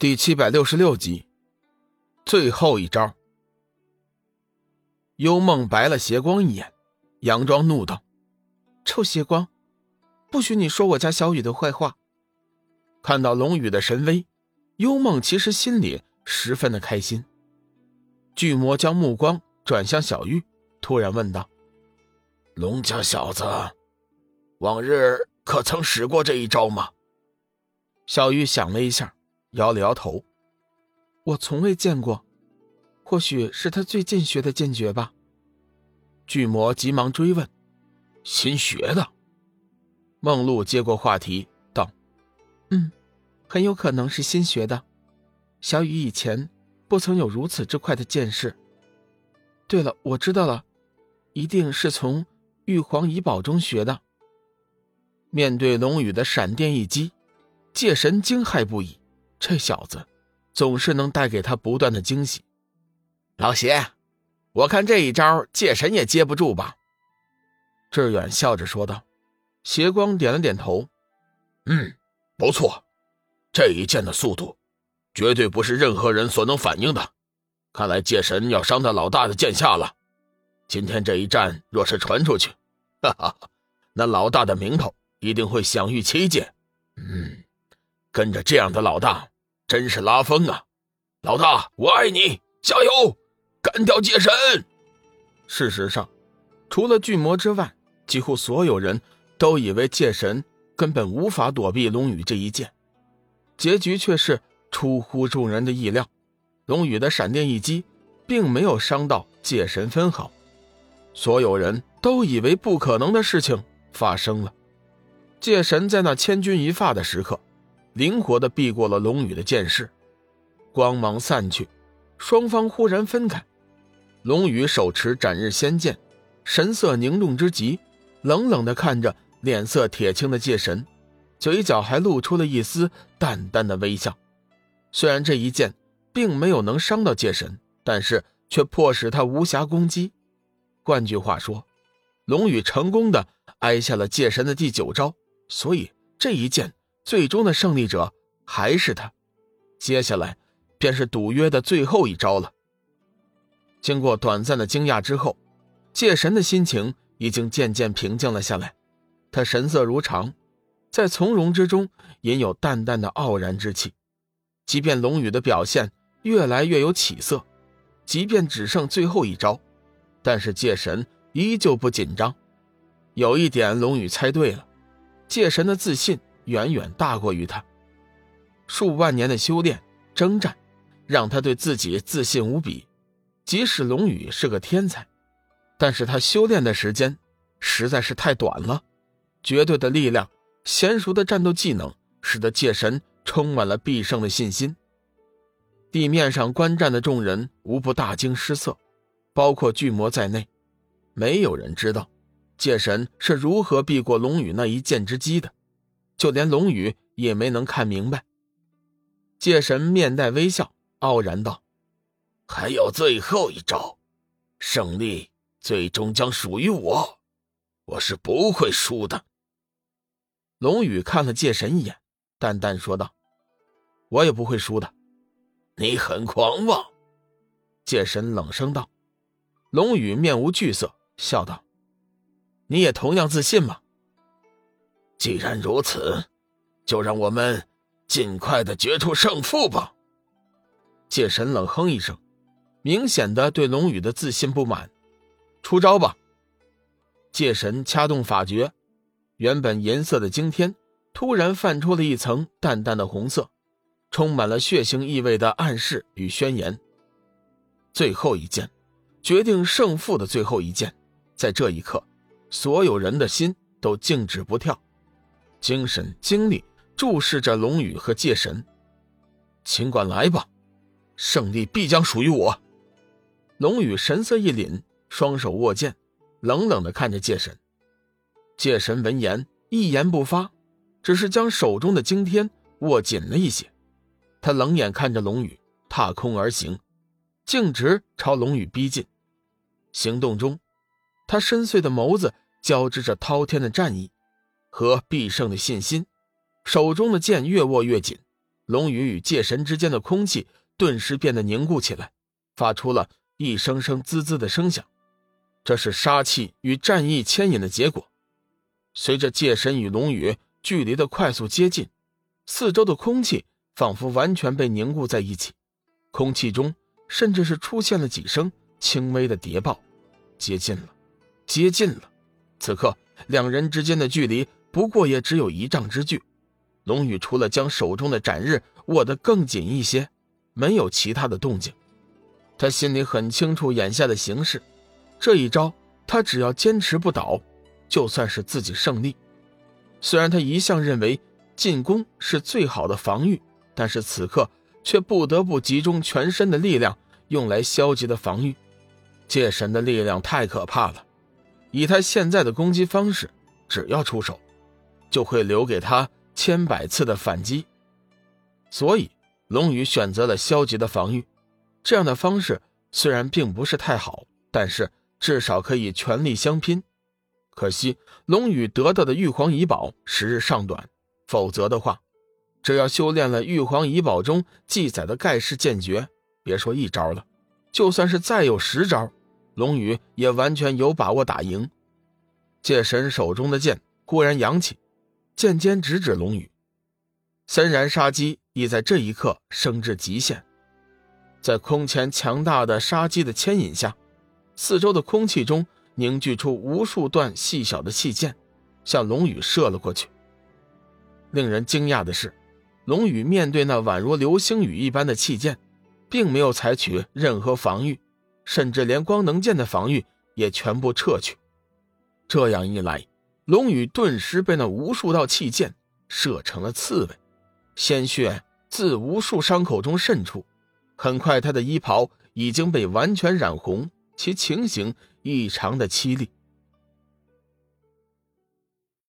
第七百六十六集，最后一招。幽梦白了邪光一眼，佯装怒道：“臭邪光，不许你说我家小雨的坏话！”看到龙宇的神威，幽梦其实心里十分的开心。巨魔将目光转向小玉，突然问道：“龙家小子，往日可曾使过这一招吗？”小玉想了一下。摇了摇头，我从未见过，或许是他最近学的剑诀吧。巨魔急忙追问：“新学的？”梦露接过话题道：“嗯，很有可能是新学的。小雨以前不曾有如此之快的见识。对了，我知道了，一定是从玉皇遗宝中学的。”面对龙宇的闪电一击，界神惊骇不已。这小子，总是能带给他不断的惊喜。老邪，我看这一招界神也接不住吧？志远笑着说道。邪光点了点头，嗯，不错，这一剑的速度，绝对不是任何人所能反应的。看来界神要伤到老大的剑下了。今天这一战若是传出去，哈哈，那老大的名头一定会享誉七界。嗯，跟着这样的老大。真是拉风啊！老大，我爱你，加油，干掉界神！事实上，除了巨魔之外，几乎所有人都以为界神根本无法躲避龙宇这一剑，结局却是出乎众人的意料。龙宇的闪电一击，并没有伤到界神分毫，所有人都以为不可能的事情发生了。界神在那千钧一发的时刻。灵活的避过了龙宇的剑势，光芒散去，双方忽然分开。龙宇手持斩日仙剑，神色凝重之极，冷冷的看着脸色铁青的界神，嘴角还露出了一丝淡淡的微笑。虽然这一剑并没有能伤到界神，但是却迫使他无暇攻击。换句话说，龙宇成功的挨下了界神的第九招，所以这一剑。最终的胜利者还是他，接下来便是赌约的最后一招了。经过短暂的惊讶之后，界神的心情已经渐渐平静了下来。他神色如常，在从容之中隐有淡淡的傲然之气。即便龙宇的表现越来越有起色，即便只剩最后一招，但是界神依旧不紧张。有一点，龙宇猜对了，界神的自信。远远大过于他，数万年的修炼征战，让他对自己自信无比。即使龙宇是个天才，但是他修炼的时间实在是太短了。绝对的力量，娴熟的战斗技能，使得界神充满了必胜的信心。地面上观战的众人无不大惊失色，包括巨魔在内，没有人知道界神是如何避过龙宇那一剑之击的。就连龙宇也没能看明白。界神面带微笑，傲然道：“还有最后一招，胜利最终将属于我，我是不会输的。”龙宇看了界神一眼，淡淡说道：“我也不会输的。”你很狂妄。”界神冷声道。龙宇面无惧色，笑道：“你也同样自信吗？”既然如此，就让我们尽快的决出胜负吧。界神冷哼一声，明显的对龙宇的自信不满。出招吧！界神掐动法诀，原本银色的惊天突然泛出了一层淡淡的红色，充满了血腥意味的暗示与宣言。最后一剑，决定胜负的最后一剑，在这一刻，所有人的心都静止不跳。精神精力注视着龙宇和界神，尽管来吧，胜利必将属于我。龙宇神色一凛，双手握剑，冷冷的看着界神。界神闻言一言不发，只是将手中的惊天握紧了一些。他冷眼看着龙宇，踏空而行，径直朝龙宇逼近。行动中，他深邃的眸子交织着滔天的战意。和必胜的信心，手中的剑越握越紧，龙宇与界神之间的空气顿时变得凝固起来，发出了一声声滋滋的声响。这是杀气与战意牵引的结果。随着界神与龙宇距离的快速接近，四周的空气仿佛完全被凝固在一起，空气中甚至是出现了几声轻微的谍报：“接近了，接近了。”此刻，两人之间的距离不过也只有一丈之距。龙宇除了将手中的斩日握得更紧一些，没有其他的动静。他心里很清楚眼下的形势，这一招他只要坚持不倒。就算是自己胜利，虽然他一向认为进攻是最好的防御，但是此刻却不得不集中全身的力量用来消极的防御。界神的力量太可怕了，以他现在的攻击方式，只要出手，就会留给他千百次的反击。所以，龙宇选择了消极的防御。这样的方式虽然并不是太好，但是至少可以全力相拼。可惜龙宇得到的玉皇遗宝时日尚短，否则的话，只要修炼了玉皇遗宝中记载的盖世剑诀，别说一招了，就算是再有十招，龙宇也完全有把握打赢。界神手中的剑忽然扬起，剑尖直指龙宇，森然杀机已在这一刻升至极限，在空前强大的杀机的牵引下，四周的空气中。凝聚出无数段细小的气箭，向龙宇射了过去。令人惊讶的是，龙宇面对那宛如流星雨一般的气剑，并没有采取任何防御，甚至连光能剑的防御也全部撤去。这样一来，龙宇顿时被那无数道气箭射成了刺猬，鲜血自无数伤口中渗出。很快，他的衣袍已经被完全染红，其情形。异常的凄厉。